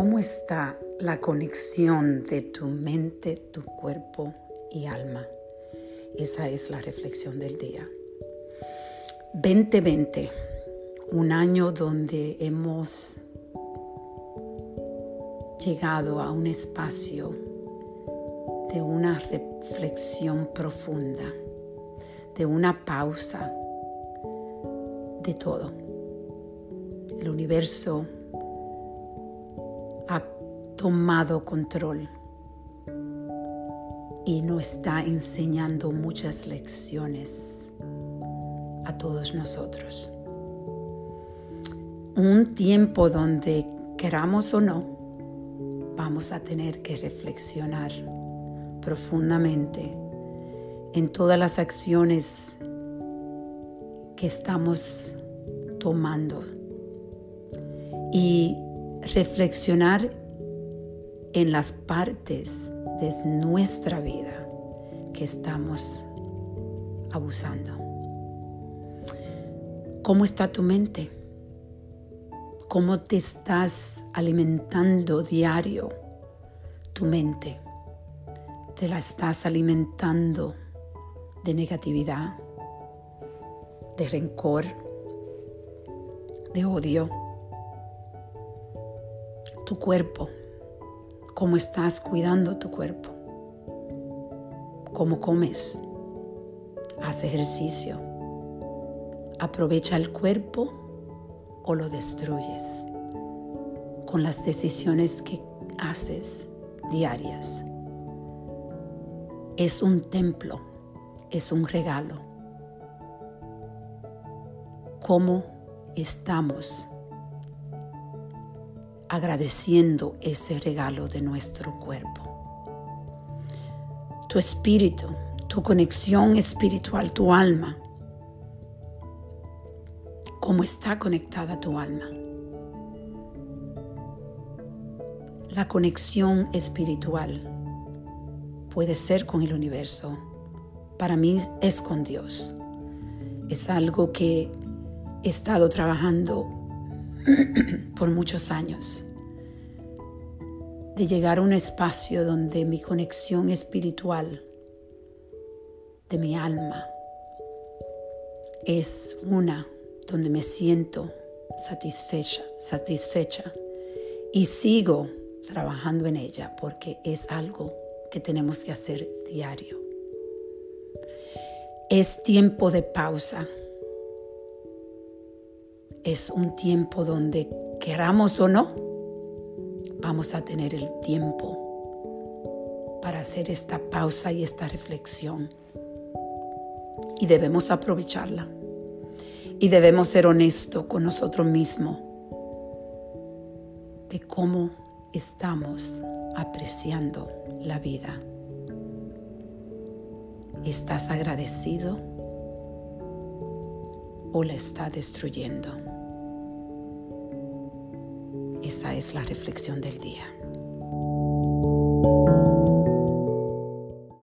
¿Cómo está la conexión de tu mente, tu cuerpo y alma? Esa es la reflexión del día. 2020, un año donde hemos llegado a un espacio de una reflexión profunda, de una pausa de todo. El universo tomado control y nos está enseñando muchas lecciones a todos nosotros. Un tiempo donde queramos o no, vamos a tener que reflexionar profundamente en todas las acciones que estamos tomando y reflexionar en las partes de nuestra vida que estamos abusando. ¿Cómo está tu mente? ¿Cómo te estás alimentando diario tu mente? ¿Te la estás alimentando de negatividad, de rencor, de odio? tu cuerpo, cómo estás cuidando tu cuerpo, cómo comes, haz ejercicio, aprovecha el cuerpo o lo destruyes con las decisiones que haces diarias. Es un templo, es un regalo. ¿Cómo estamos agradeciendo ese regalo de nuestro cuerpo. Tu espíritu, tu conexión espiritual, tu alma. ¿Cómo está conectada tu alma? La conexión espiritual puede ser con el universo. Para mí es con Dios. Es algo que he estado trabajando por muchos años, de llegar a un espacio donde mi conexión espiritual de mi alma es una donde me siento satisfecha, satisfecha y sigo trabajando en ella porque es algo que tenemos que hacer diario. Es tiempo de pausa es un tiempo donde queramos o no, vamos a tener el tiempo para hacer esta pausa y esta reflexión. Y debemos aprovecharla. Y debemos ser honestos con nosotros mismos de cómo estamos apreciando la vida. ¿Estás agradecido o la está destruyendo? Esa es la reflexión del día.